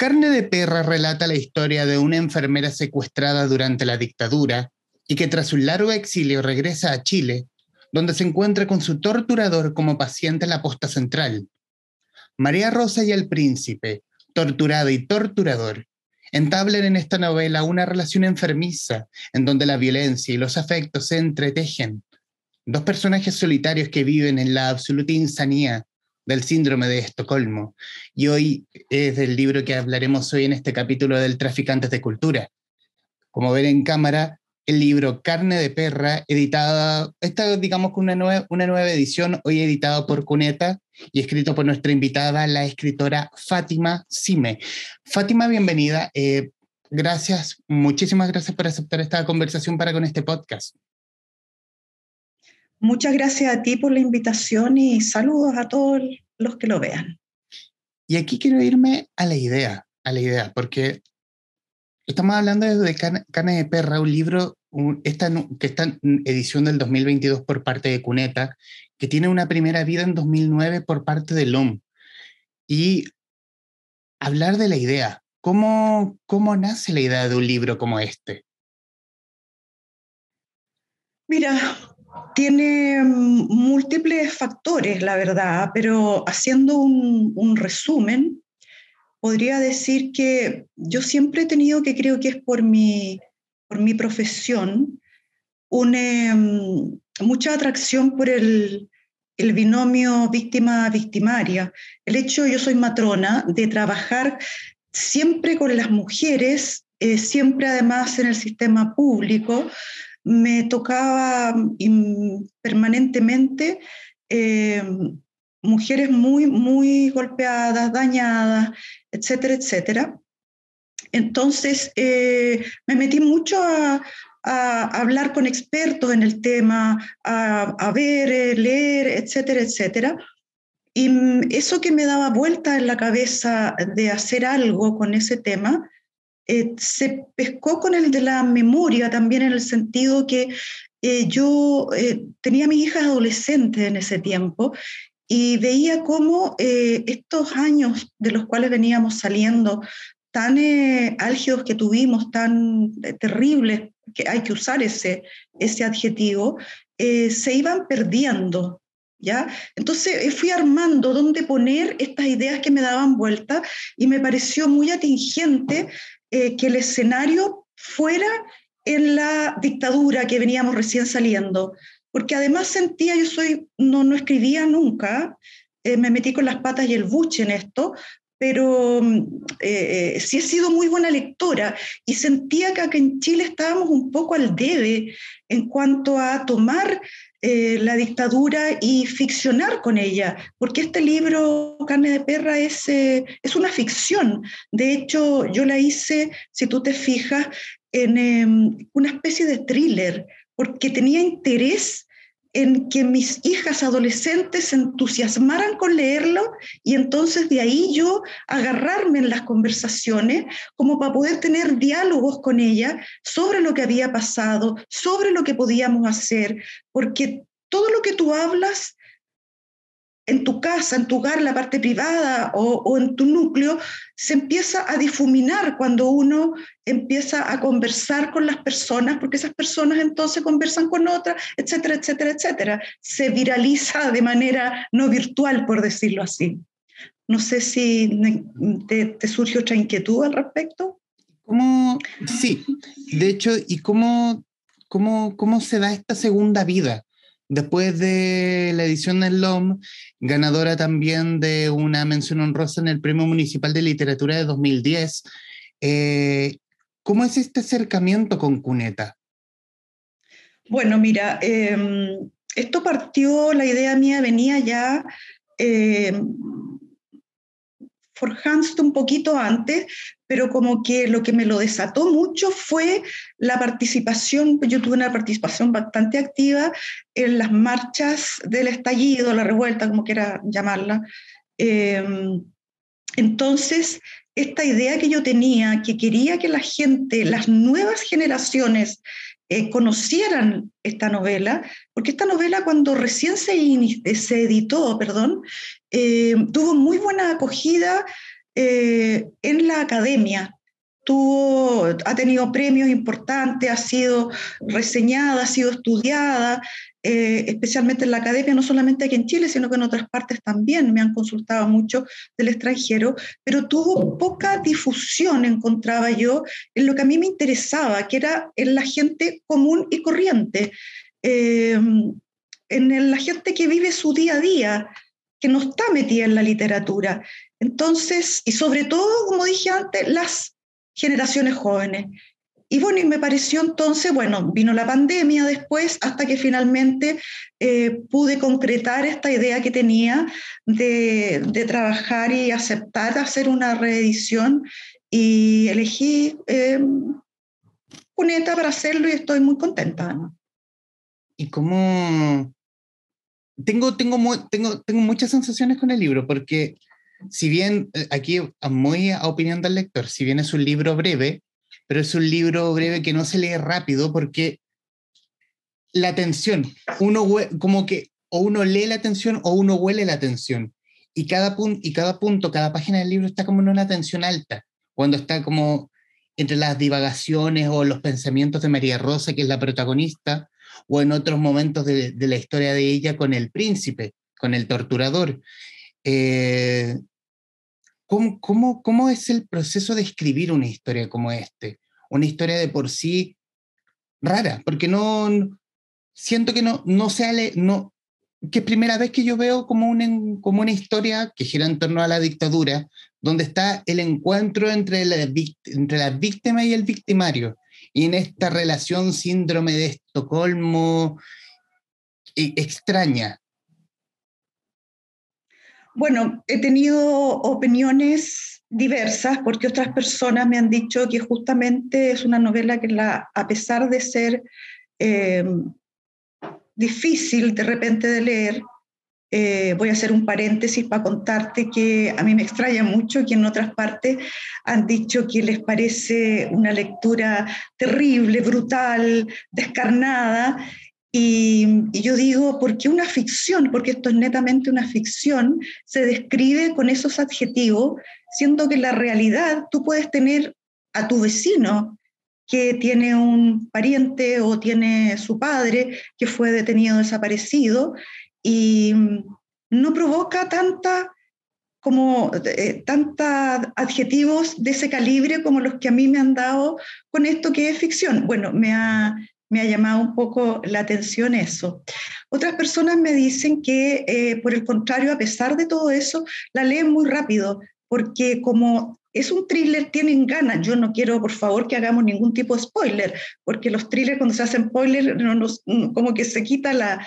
Carne de Perra relata la historia de una enfermera secuestrada durante la dictadura y que tras un largo exilio regresa a Chile, donde se encuentra con su torturador como paciente en la posta central. María Rosa y el príncipe, torturado y torturador, entablan en esta novela una relación enfermiza en donde la violencia y los afectos se entretejen. Dos personajes solitarios que viven en la absoluta insanía del síndrome de Estocolmo. Y hoy es del libro que hablaremos hoy en este capítulo del Traficantes de Cultura. Como ven en cámara, el libro Carne de Perra, editada, esta digamos con una nueva, una nueva edición, hoy editado por Cuneta y escrito por nuestra invitada, la escritora Fátima Sime. Fátima, bienvenida. Eh, gracias, muchísimas gracias por aceptar esta conversación para con este podcast. Muchas gracias a ti por la invitación y saludos a todos los que lo vean. Y aquí quiero irme a la idea, a la idea, porque estamos hablando de Carne de Perra, un libro esta, que está en edición del 2022 por parte de Cuneta, que tiene una primera vida en 2009 por parte de LOM. Y hablar de la idea, ¿cómo, ¿cómo nace la idea de un libro como este? Mira, tiene múltiples factores, la verdad, pero haciendo un, resumen, podría decir que yo siempre he tenido que creo que es por mi por mi profesión, une mm, mucha atracción por el, binomio víctima-victimaria. El hecho, yo soy matrona, de trabajar siempre con las mujeres, eh, siempre además en el sistema público, me tocaba mm, permanentemente eh, mujeres muy, muy golpeadas, dañadas, etcétera, etcétera. Entonces, eh, me metí mucho a, hablar con expertos en el tema, a, ver, eh, leer, etcétera, etcétera. Y mm, eso que me daba vuelta en la cabeza de hacer algo con ese tema, eh, se pescó con el de la memoria también en el sentido que yo tenía a mis hijas adolescentes en ese tiempo y veía cómo estos años de los cuales veníamos saliendo tan eh, álgidos que tuvimos, tan eh, terribles, que hay que usar ese, ese adjetivo, eh, se iban perdiendo. ¿Ya? Entonces fui armando dónde poner estas ideas que me daban vuelta y me pareció muy atingente que el escenario fuera en la dictadura que veníamos recién saliendo, porque además sentía, yo soy, no, no escribía nunca, me metí con las patas y el buche en esto, pero mm, eh, sí he sido muy buena lectora y sentía que acá en Chile estábamos un poco al debe en cuanto a tomar eh, la dictadura y ficcionar con ella, porque este libro, Carne de Perra, es, eh, es una ficción. De hecho, yo la hice, si tú te fijas, en em, una especie de thriller, porque tenía interés en que mis hijas adolescentes se entusiasmaran con leerlo y entonces de ahí yo agarrarme en las conversaciones como para poder tener diálogos con ella sobre lo que había pasado, sobre lo que podíamos hacer, porque todo lo que tú hablas en tu casa, en tu hogar, la parte privada o, en tu núcleo, se empieza a difuminar cuando uno empieza a conversar con las personas, porque esas personas entonces conversan con otras, etcétera, etcétera, etcétera. Se viraliza de manera no virtual, por decirlo así. No sé si te, te surge otra inquietud al respecto. ¿Cómo? Sí, de hecho, ¿y cómo, cómo, cómo se da esta segunda vida? Después de la edición del LOM, ganadora también de una mención honrosa en el Premio Municipal de Literatura de 2010, eh, ¿cómo es este acercamiento con Cuneta? Bueno, mira, em, esto partió, la idea mía venía ya em, forjándose un poquito antes, pero como que lo que me lo desató mucho fue la participación, yo tuve una participación bastante activa en las marchas del estallido, la revuelta, como quiera llamarla. Em, entonces, esta idea que yo tenía, que quería que la gente, las nuevas generaciones, eh, conocieran esta novela, porque esta novela cuando recién se, editó, perdón, eh, tuvo muy buena acogida eh, en la academia. Tuvo, ha tenido premios importantes, ha sido reseñada, ha sido estudiada, eh, especialmente en la academia, no solamente aquí en Chile, sino que en otras partes también me han consultado mucho del extranjero, pero tuvo poca difusión, encontraba yo, en lo que a mí me interesaba, que era en la gente común y corriente, eh, en la gente que vive su día a día, que no está metida en la literatura. Entonces, y sobre todo, como dije antes, las generaciones jóvenes. Y bueno, y me pareció entonces, bueno, vino la pandemia después hasta que finalmente eh, pude concretar esta idea que tenía de, de, trabajar y aceptar hacer una reedición y elegí eh, Cuneta para hacerlo y estoy muy contenta. ¿Y cómo? Tengo, tengo, tengo, tengo muchas sensaciones con el libro porque si bien eh, aquí muy a opinión del lector, si bien es un libro breve, pero es un libro breve que no se lee rápido porque la tensión, uno como que o uno lee la tensión o uno huele la tensión. Y cada, punto, y cada punto, cada página del libro está como en una tensión alta, cuando está como entre las divagaciones o los pensamientos de María Rosa, que es la protagonista, o en otros momentos de, la historia de ella con el príncipe, con el torturador. Eh, ¿cómo, es el proceso de escribir una historia como este? Una historia de por sí rara, porque no, siento que no, no se no, que primera vez que yo veo como una, como una historia que gira en torno a la dictadura, donde está el encuentro entre la, entre la víctima y el victimario, y en esta relación síndrome de Estocolmo e, extraña. Bueno, he tenido opiniones diversas porque otras personas me han dicho que justamente es una novela que la, a pesar de ser eh, difícil de repente de leer, eh, voy a hacer un paréntesis para contarte que a mí me extraña mucho que en otras partes han dicho que les parece una lectura terrible, brutal, descarnada, y, yo digo, ¿por qué una ficción? Porque esto es netamente una ficción, se describe con esos adjetivos, siendo que la realidad tú puedes tener a tu vecino que tiene un pariente o tiene su padre que fue detenido desaparecido y no provoca tanta como eh, adjetivos de ese calibre como los que a mí me han dado con esto que es ficción. Bueno, me ha, me ha llamado un poco la atención eso. Otras personas me dicen que, eh, por el contrario, a pesar de todo eso, la leen muy rápido, porque como es un thriller, tienen ganas. Yo no quiero, por favor, que hagamos ningún tipo de spoiler, porque los thrillers cuando se hacen spoiler, no como que se quita la,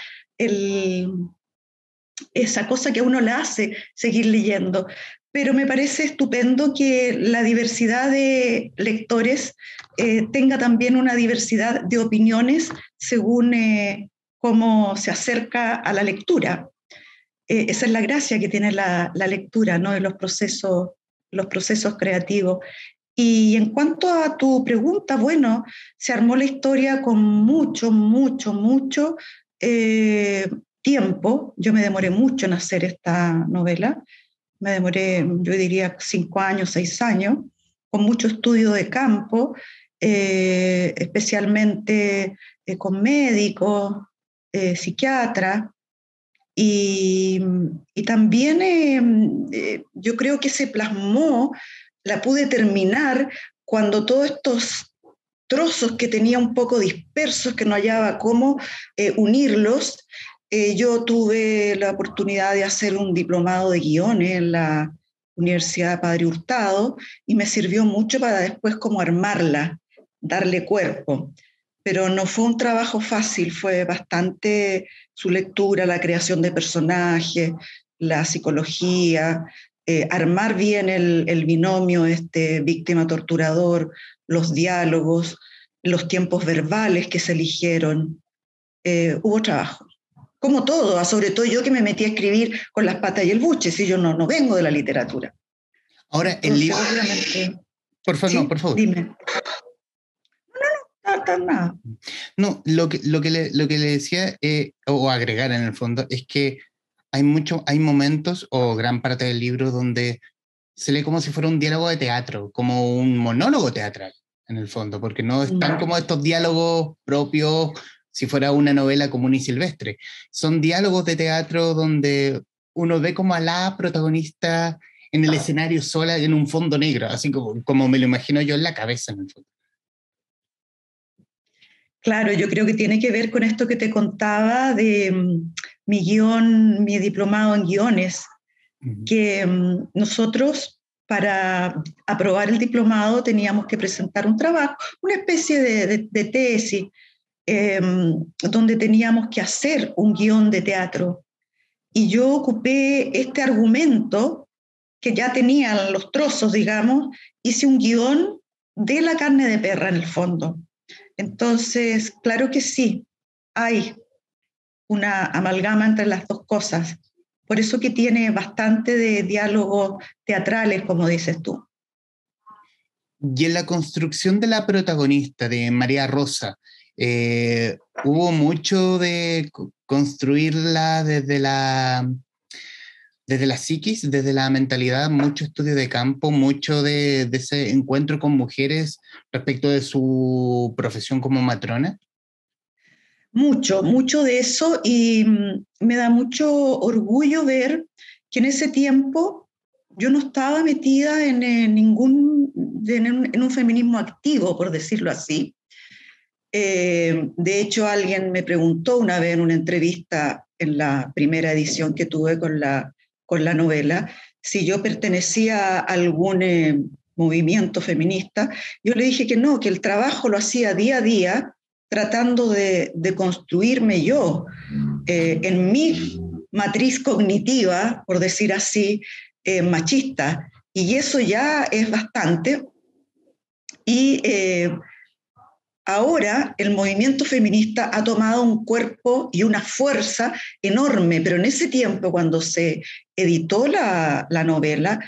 esa cosa que a uno le hace seguir leyendo pero me parece estupendo que la diversidad de lectores eh, tenga también una diversidad de opiniones según eh, cómo se acerca a la lectura. Eh, esa es la gracia que tiene la, lectura, ¿no? los procesos, los procesos creativos. Y en cuanto a tu pregunta, bueno, se armó la historia con mucho, mucho, mucho tiempo. Yo me demoré mucho en hacer esta novela me demoré, yo diría, cinco años, seis años, con mucho estudio de campo, eh, especialmente eh, con médicos, eh, psiquiatras, y, y también yo creo que se plasmó, la pude terminar cuando todos estos trozos que tenía un poco dispersos, que no hallaba cómo unirlos, eh, yo tuve la oportunidad de hacer un diplomado de guiones en la Universidad Padre Hurtado y me sirvió mucho para después como armarla, darle cuerpo. Pero no fue un trabajo fácil, fue bastante su lectura, la creación de personajes, la psicología, eh, armar bien el, binomio este, víctima-torturador, los diálogos, los tiempos verbales que se eligieron. Eh, hubo trabajo como todo, sobre todo yo que me metí a escribir con las patas y el buche, si yo no, no vengo de la literatura. Ahora, el libro... Por favor, no, por favor. Dime. No, no, no, nada. No, lo que, lo que, le, lo que le decía, eh, o agregar en el fondo, es que hay, mucho, hay momentos o gran parte del libro donde se lee como si fuera un diálogo de teatro, como un monólogo teatral, en el fondo, porque no están como estos diálogos propios si fuera una novela común y silvestre. Son diálogos de teatro donde uno ve como a la protagonista en el escenario sola en un fondo negro, así como, como me lo imagino yo en la cabeza en el fondo. Claro, yo creo que tiene que ver con esto que te contaba de mm, mi guion, mi diplomado en guiones, que mm, nosotros para aprobar el diplomado teníamos que presentar un trabajo, una especie de, tesis, em, donde teníamos que hacer un guion de teatro. Y yo ocupé este argumento que ya tenían los trozos, digamos, hice un guion de la carne de perra en el fondo. Entonces, claro que sí, hay una amalgama entre las dos cosas. Por eso que tiene bastante de diálogos teatrales, como dices tú. Y en la construcción de la protagonista, de María Rosa, eh, hubo mucho de construirla desde la, desde la psiquis, desde la mentalidad, mucho estudio de campo, mucho de, ese encuentro con mujeres respecto de su profesión como matrona. Mucho, mucho de eso y mm, me da mucho orgullo ver que en ese tiempo yo no estaba metida en, ningún, en un, feminismo activo, por decirlo así. Eh, de hecho, alguien me preguntó una vez en una entrevista en la primera edición que tuve con la, con la novela si yo pertenecía a algún eh, movimiento feminista. Yo le dije que no, que el trabajo lo hacía día a día tratando de, construirme yo eh, en mi matriz cognitiva, por decir así, machista. Y eso ya es bastante. Y ahora el movimiento feminista ha tomado un cuerpo y una fuerza enorme, pero en ese tiempo, cuando se editó la, la novela,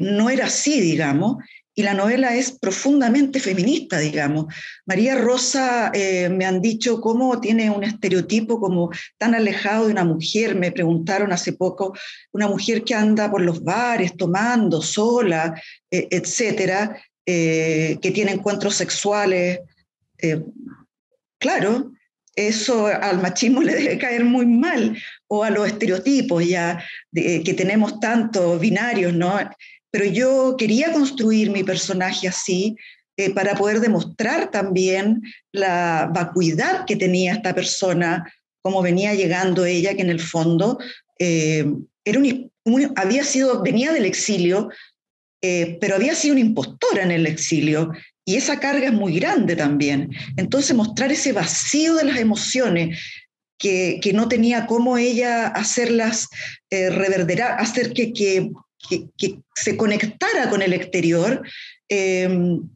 no era así, digamos, y la novela es profundamente feminista, digamos. María Rosa eh, me han dicho cómo tiene un estereotipo como tan alejado de una mujer, me preguntaron hace poco, una mujer que anda por los bares tomando sola, eh, etcétera, eh, que tiene encuentros sexuales. Claro, eso al machismo le debe caer muy mal, o a los estereotipos ya que tenemos tantos binarios, ¿no? pero yo quería construir mi personaje así eh, para poder demostrar también la vacuidad que tenía esta persona, cómo venía llegando ella, que en el fondo eh, era había sido, venía del exilio, eh, pero había sido una impostora en el exilio y esa carga es muy grande también. Entonces mostrar ese vacío de las emociones, que, que, no tenía cómo ella hacerlas reverderar, hacer que, que, que, se conectara con el exterior, em,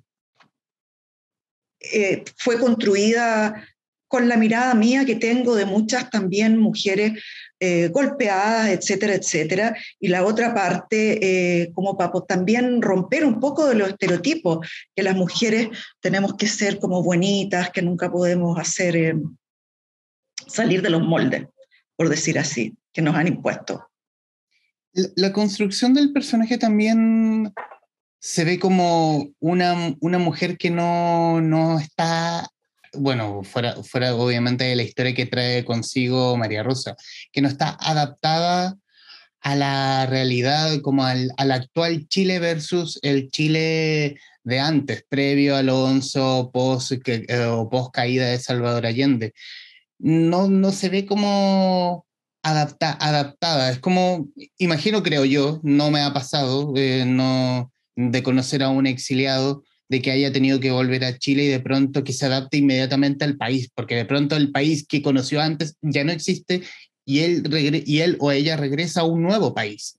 eh, fue construida con la mirada mía que tengo de muchas también mujeres eh, golpeadas, etcétera, etcétera. Y la otra parte, eh, como para también romper un poco de los estereotipos, que las mujeres tenemos que ser como bonitas, que nunca podemos hacer em, salir de los moldes, por decir así, que nos han impuesto la construcción del personaje también se ve como una, una mujer que no, no, está, bueno, fuera, fuera obviamente de la historia que trae consigo María Rosa, que no está adaptada a la realidad, como al, al actual Chile versus el Chile de antes, previo a Alonso, post, que, eh, o post caída de Salvador Allende. No, no se ve como adapta, adaptada. Es como, imagino, creo yo, no me ha pasado eh, no, de conocer a un exiliado de que haya tenido que volver a Chile y de pronto que se adapte inmediatamente al país, porque de pronto el país que conoció antes ya no existe y él, y él o ella regresa a un nuevo país.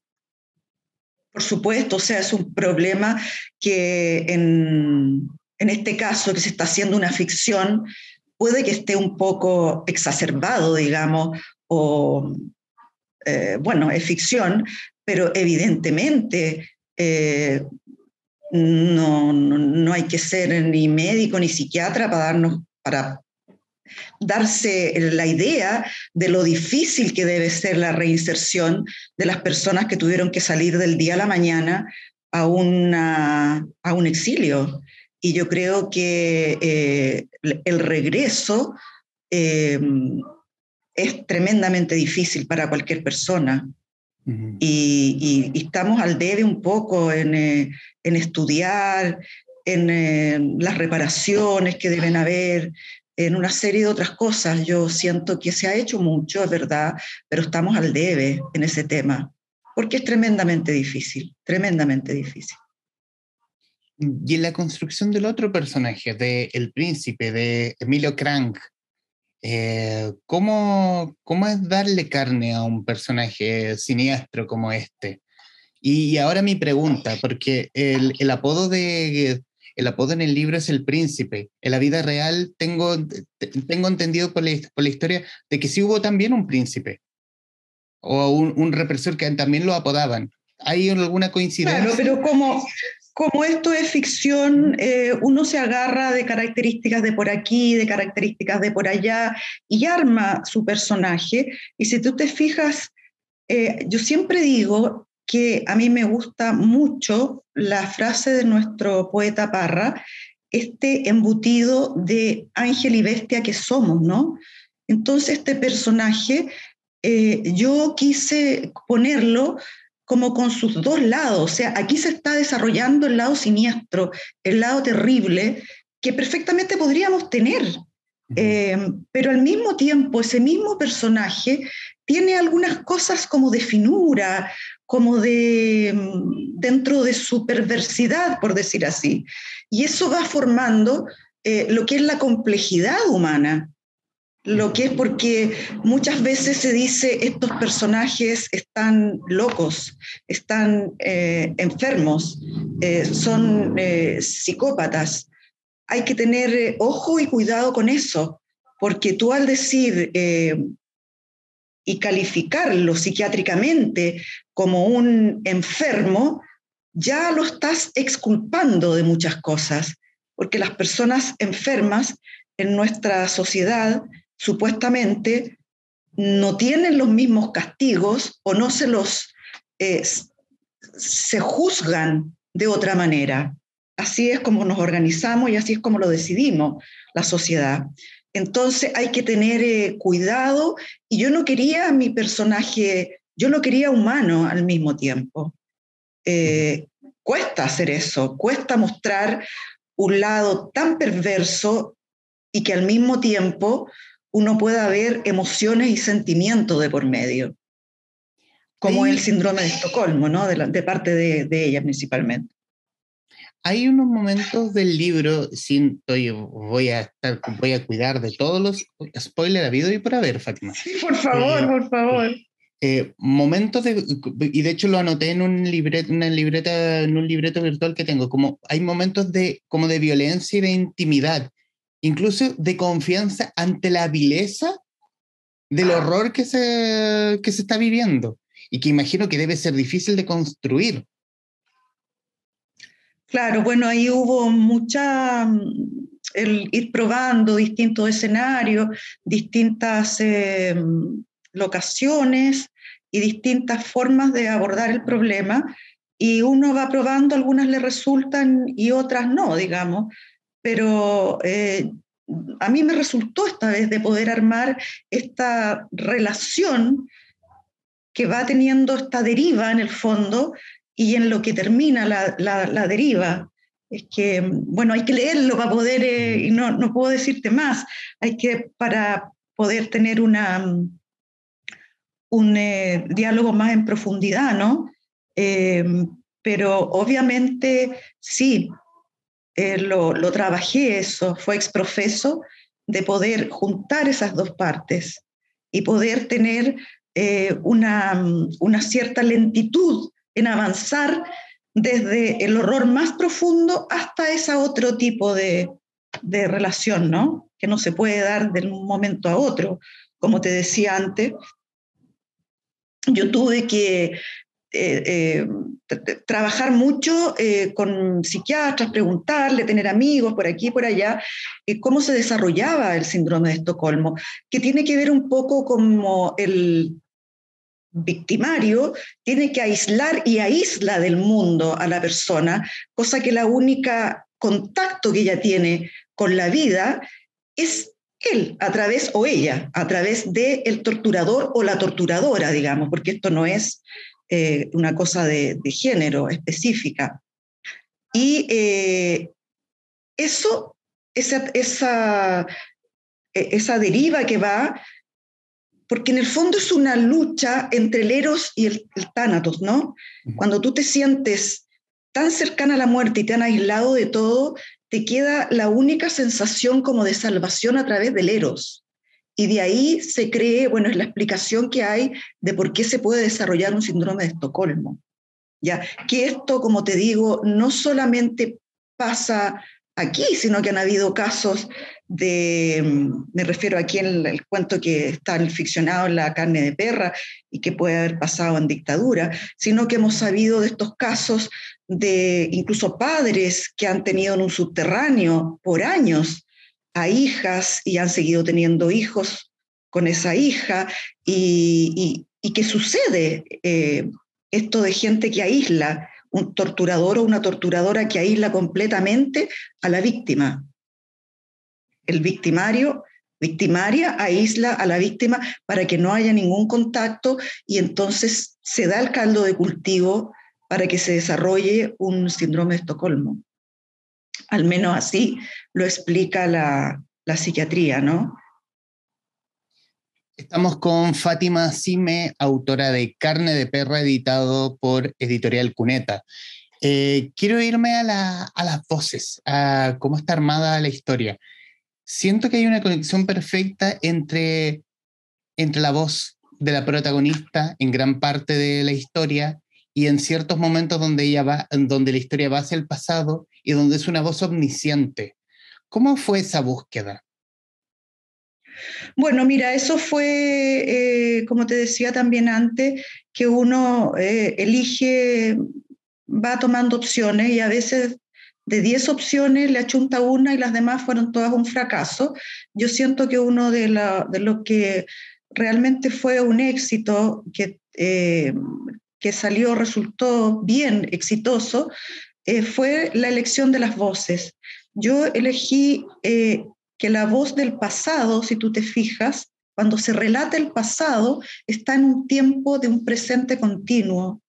Por supuesto, o sea, es un problema que en, en este caso que se está haciendo una ficción puede que esté un poco exacerbado, digamos, o, eh, bueno, es ficción, pero evidentemente eh, no, no, hay que ser ni médico ni psiquiatra para darnos, para darse la idea de lo difícil que debe ser la reinserción de las personas que tuvieron que salir del día a la mañana a, una, a un exilio. Y yo creo que eh, el regreso eh, es tremendamente difícil para cualquier persona. Y, estamos al debe un poco en, eh, en estudiar, en las reparaciones que deben haber, en una serie de otras cosas. Yo siento que se ha hecho mucho, es verdad, pero estamos al debe en ese tema, porque es tremendamente difícil, tremendamente difícil. Y en la construcción del otro personaje, de El Príncipe, de Emilio Crank, eh, ¿cómo, ¿cómo, es darle carne a un personaje siniestro como este? Y, ahora mi pregunta, porque el, el apodo de, el apodo en el libro es el príncipe. En la vida real tengo, tengo entendido por la, por la historia de que sí hubo también un príncipe o un, un, represor que también lo apodaban. ¿Hay alguna coincidencia? Claro, pero como, como esto es ficción, eh, uno se agarra de características de por aquí, de características de por allá y arma su personaje. Y si tú te fijas, eh, yo siempre digo que a mí me gusta mucho la frase de nuestro poeta Parra, este embutido de ángel y bestia que somos, ¿no? Entonces este personaje eh, yo quise ponerlo como con sus dos lados, o sea, aquí se está desarrollando el lado siniestro, el lado terrible, que perfectamente podríamos tener, eh, pero al mismo tiempo ese mismo personaje tiene algunas cosas como de finura, como de mm, dentro de su perversidad, por decir así. Y eso va formando eh, lo que es la complejidad humana, lo que es porque muchas veces se dice estos personajes están locos, están eh, enfermos, eh, son psicópatas. Hay que tener ojo y cuidado con eso, porque tú al decir y calificarlo psiquiátricamente como un enfermo, ya lo estás exculpando de muchas cosas, porque las personas enfermas en nuestra sociedad supuestamente no tienen los mismos castigos o no se los eh, se juzgan de otra manera. Así es como nos organizamos y así es como lo decidimos la sociedad. Entonces hay que tener eh, cuidado y yo no quería mi personaje, yo lo quería humano al mismo tiempo. Eh, cuesta hacer eso, cuesta mostrar un lado tan perverso y que al mismo tiempo uno pueda ver emociones y sentimientos de por medio, como el síndrome de Estocolmo, ¿no? de, parte de ella principalmente hay unos momentos del libro, siento, voy a estar, voy a cuidar de todos los spoilers habido y por haber, Fátima. Sí, por favor, eh, por favor. Eh, momentos de, y de hecho lo anoté en un libreto, una libreta, en un libreto virtual que tengo, como hay momentos de, como de violencia y de intimidad, incluso de confianza ante la vileza del ah. horror que se, que se está viviendo y que imagino que debe ser difícil de construir. Claro, bueno, ahí hubo mucha, mm, el ir probando distintos escenarios, distintas eh, locaciones y distintas formas de abordar el problema. Y uno va probando, algunas le resultan y otras no, digamos. Pero eh, a mí me resultó esta vez de poder armar esta relación que va teniendo esta deriva en el fondo y en lo que termina la, la, deriva. Es que, bueno, hay que leerlo para poder, eh, y no, no puedo decirte más, hay que, para poder tener una, un eh, diálogo más en profundidad, ¿no? Eh, pero obviamente sí, lo, lo, trabajé eso, fue exprofeso de poder juntar esas dos partes y poder tener una, una cierta lentitud en avanzar desde el horror más profundo hasta ese otro tipo de, de relación, ¿no? Que no se puede dar de un momento a otro. Como te decía antes, yo tuve que eh, trabajar mucho con psiquiatras, preguntarle, tener amigos por aquí y por allá, cómo se desarrollaba el síndrome de Estocolmo, que tiene que ver un poco como el victimario tiene que aislar y aísla del mundo a la persona, cosa que la única contacto que ella tiene con la vida es él, a través, o ella, a través del el torturador o la torturadora, digamos, porque esto no es eh, una cosa de, género específica. Y eh, eso, esa, esa, e, esa deriva que va porque en el fondo es una lucha entre el eros y el, tánatos, ¿no? Cuando tú te sientes tan cercana a la muerte y te han aislado de todo, te queda la única sensación como de salvación a través del eros. Y de ahí se cree, bueno, es la explicación que hay de por qué se puede desarrollar un síndrome de Estocolmo. Ya, que esto, como te digo, no solamente pasa aquí, sino que han habido casos de, mm, me refiero aquí en el, cuento que está ficcionado en la carne de perra y que puede haber pasado en dictadura, sino que hemos sabido de estos casos de incluso padres que han tenido en un subterráneo por años a hijas y han seguido teniendo hijos con esa hija y, que sucede eh, esto de gente que aísla un torturador o una torturadora que aísla completamente a la víctima. El victimario, victimaria, aísla a la víctima para que no haya ningún contacto y entonces se da el caldo de cultivo para que se desarrolle un síndrome de Estocolmo. Al menos así lo explica la, la psiquiatría, ¿no? Estamos con Fátima Sime, autora de Carne de Perra, editado por Editorial Cuneta. Eh, quiero irme a, las voces, a cómo está armada la historia. Siento que hay una conexión perfecta entre, entre la voz de la protagonista en gran parte de la historia y en ciertos momentos donde, ella va, donde la historia va hacia el pasado y donde es una voz omnisciente. ¿Cómo fue esa búsqueda? Bueno, mira, eso fue, eh, como te decía también antes, que uno eh, elige, va tomando opciones y a veces de 10 opciones le achunta una y las demás fueron todas un fracaso. Yo siento que uno de, lo que realmente fue un éxito, que, eh, que salió, resultó bien exitoso, fue la elección de las voces. Yo elegí que la voz del pasado, si tú te fijas, cuando se relata el pasado, está en un tiempo de un presente continuo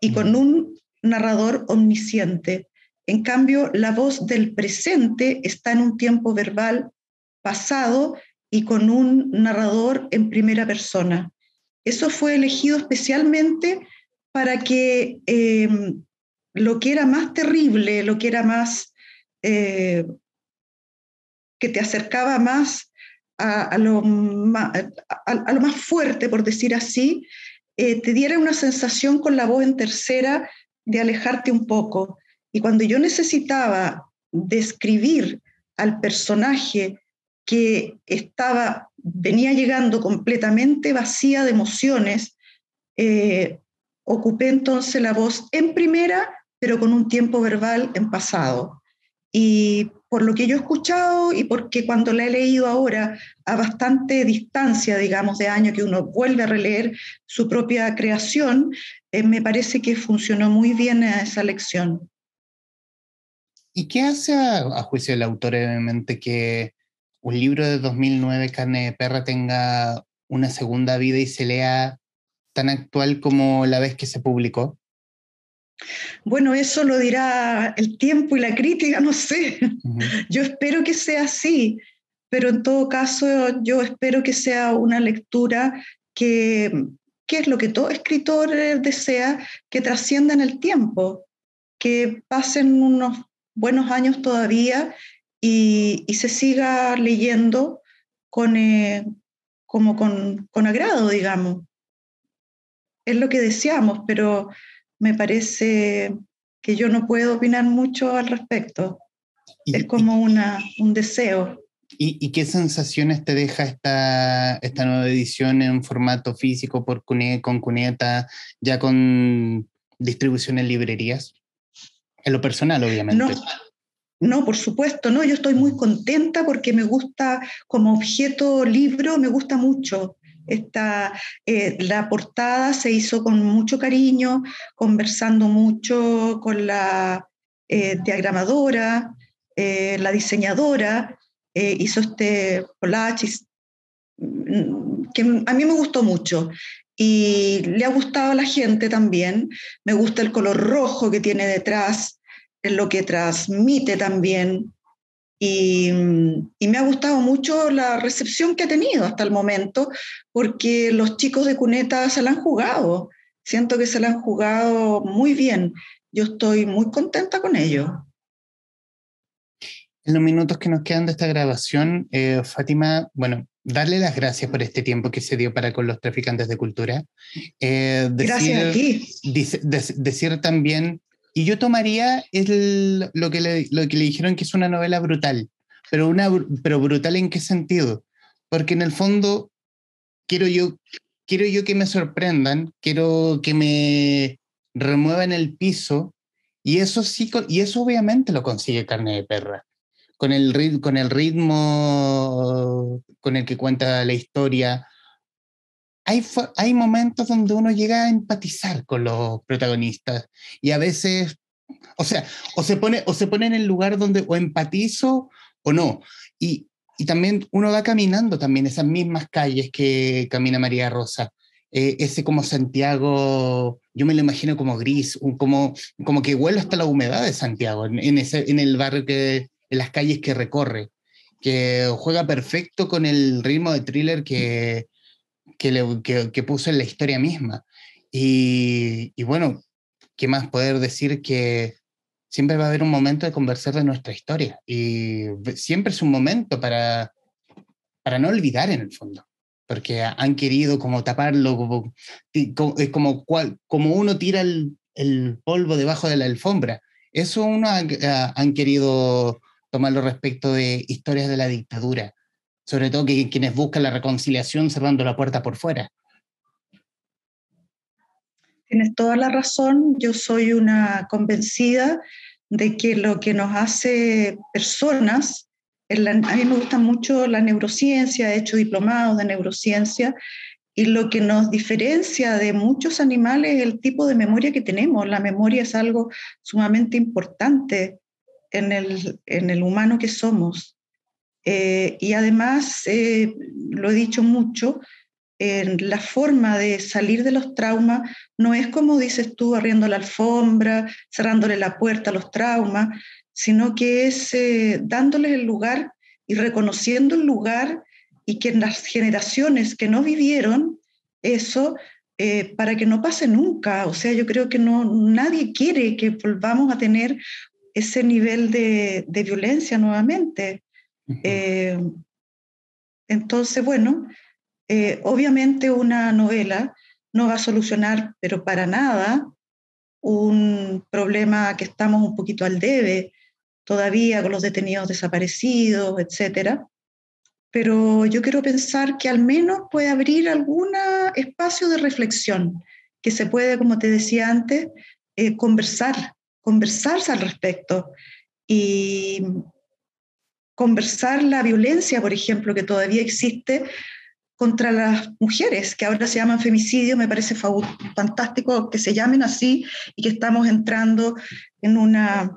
y con un narrador omnisciente. En cambio, la voz del presente está en un tiempo verbal pasado y con un narrador en primera persona. Eso fue elegido especialmente para que em, lo que era más terrible, lo que era más eh, que te acercaba más a, lo, más, fuerte, por decir así, eh, te diera una sensación con la voz en tercera de alejarte un poco. Y cuando yo necesitaba describir al personaje que estaba, venía llegando completamente vacía de emociones, eh, ocupé entonces la voz en primera, pero con un tiempo verbal en pasado. Y por lo que yo he escuchado y porque cuando la he leído ahora a bastante distancia, digamos, de año que uno vuelve a releer su propia creación, eh, me parece que funcionó muy bien esa lección. ¿Y qué hace a, juicio del autor, obviamente, que un libro de 2009, Carne de Perra, tenga una segunda vida y se lea tan actual como la vez que se publicó? Bueno, eso lo dirá el tiempo y la crítica, no sé. Yo espero que sea así, pero en todo caso yo espero que sea una lectura que, que es lo que todo escritor desea, que trascienda en el tiempo, que pasen unos buenos años todavía y, se siga leyendo con, eh, como con, con agrado, digamos. Es lo que deseamos, pero me parece que yo no puedo opinar mucho al respecto. es como una, un deseo. ¿Y, qué sensaciones te deja esta, esta nueva edición en formato físico por con Cuneta, ya con distribución en librerías? En lo personal, obviamente. No, no, por supuesto, no. Yo estoy muy contenta porque me gusta como objeto libro, me gusta mucho. Esta, eh, la portada se hizo con mucho cariño, conversando mucho con la eh, diagramadora, eh, la diseñadora, hizo este collage mm, que a mí me gustó mucho y le ha gustado a la gente también. Me gusta el color rojo que tiene detrás, lo que transmite también. Y, me ha gustado mucho la recepción que ha tenido hasta el momento, porque los chicos de Cuneta se la han jugado. Siento que se la han jugado muy bien. Yo estoy muy contenta con ello. En los minutos que nos quedan de esta grabación, eh, Fátima, bueno, darle las gracias por este tiempo que se dio para con los traficantes de cultura. Eh, gracias a ti. decir también y yo tomaría el, lo, que le, lo que le dijeron que es una novela brutal, pero, una, pero brutal en qué sentido? Porque en el fondo quiero yo, quiero yo que me sorprendan, quiero que me remuevan el piso, y eso sí, y eso obviamente lo consigue Carne de Perra. Con el, con el ritmo con el que cuenta la historia, hay, hay momentos donde uno llega a empatizar con los protagonistas y a veces, o sea, o se pone, o se pone en el lugar donde o empatizo o no. Y, y también uno va caminando también esas mismas calles que camina María Rosa. Eh, ese como Santiago, yo me lo imagino como gris, como, como que huele hasta la humedad de Santiago, en, en, ese, en el barrio que, en las calles que recorre, que juega perfecto con el ritmo de thriller que, que, que, puso en la historia misma. Y, y, bueno, ¿qué más poder decir que siempre va a haber un momento de conversar de nuestra historia? Y siempre es un momento para, para no olvidar en el fondo, porque han querido como taparlo, como, como, como, como uno tira el, el, polvo debajo de la alfombra. Eso uno han querido tomarlo respecto de historias de la dictadura sobre todo que quienes buscan la reconciliación cerrando la puerta por fuera. Tienes toda la razón, yo soy una convencida de que lo que nos hace personas, a mí me gusta mucho la neurociencia, he hecho diplomados de neurociencia, y lo que nos diferencia de muchos animales es el tipo de memoria que tenemos. La memoria es algo sumamente importante en el, en el humano que somos. Eh, y además, eh, lo he dicho mucho, la forma de salir de los traumas no es como dices tú, arriendo la alfombra, cerrándole la puerta a los traumas, sino que es eh, dándoles el lugar y reconociendo el lugar y que en las generaciones que no vivieron eso, para que no pase nunca. O sea, yo creo que no, nadie quiere que volvamos a tener ese nivel de violencia nuevamente. Eh, entonces, bueno, eh, obviamente una novela no va a solucionar, pero para nada, un problema que estamos un poquito al debe todavía con los detenidos desaparecidos, etcétera. Pero yo quiero pensar que al menos puede abrir algún espacio de reflexión, que se puede, como te decía antes, eh, conversar, conversarse al respecto. Y, conversar la violencia, por ejemplo, que todavía existe contra las mujeres, que ahora se llaman femicidio, me parece fantástico que se llamen así y que estamos entrando en una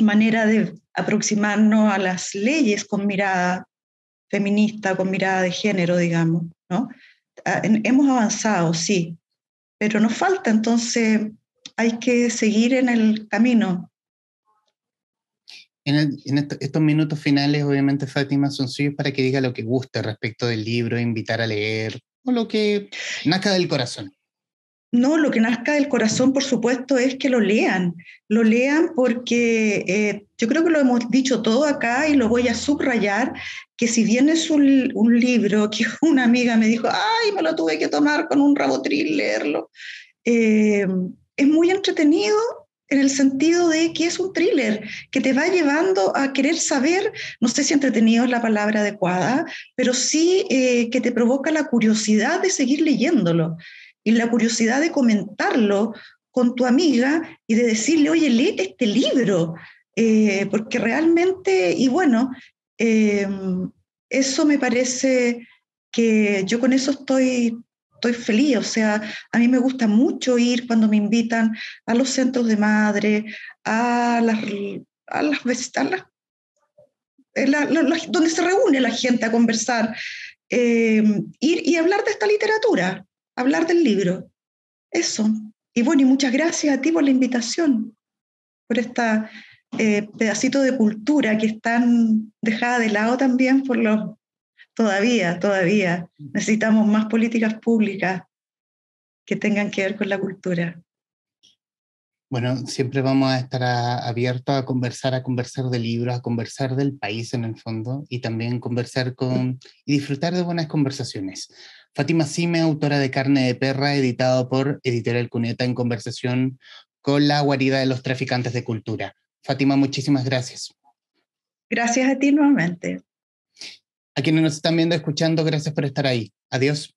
manera de aproximarnos a las leyes con mirada feminista, con mirada de género, digamos, ¿no? Ah, hemos avanzado, sí, pero nos falta, entonces hay que seguir en el camino en, estos minutos finales, obviamente, Fátima, son suyos para que diga lo que guste respecto del libro, invitar a leer, o lo que nazca del corazón. No, lo que nazca del corazón, por supuesto, es que lo lean. Lo lean porque eh, yo creo que lo hemos dicho todo acá y lo voy a subrayar, que si bien es un, libro que una amiga me dijo, ay, me lo tuve que tomar con un rabotril, leerlo, eh, es muy entretenido en el sentido de que es un thriller que te va llevando a querer saber, no sé si entretenido es la palabra adecuada, pero sí eh, que te provoca la curiosidad de seguir leyéndolo y la curiosidad de comentarlo con tu amiga y de decirle, oye, lee este libro, eh, porque realmente, y bueno, em, eso me parece que yo con eso estoy estoy feliz, o sea, a mí me gusta mucho ir cuando me invitan a los centros de madre, a las, a las, donde se reúne la gente a conversar, eh, ir y hablar de esta literatura, hablar del libro. Eso. Y bueno, y muchas gracias a ti por la invitación, por esta eh, pedacito de cultura que están dejada de lado también por los Todavía, todavía. Necesitamos más políticas públicas que tengan que ver con la cultura. Bueno, siempre vamos a estar abiertos a conversar, a conversar de libros, a conversar del país en el fondo y también conversar con y disfrutar de buenas conversaciones. Fátima Sime, autora de Carne de Perra, editado por Editorial Cuneta en conversación con la guarida de los traficantes de cultura. Fátima, muchísimas gracias. Gracias a ti nuevamente. A quienes nos están viendo, escuchando, gracias por estar ahí. Adiós.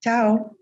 Chao.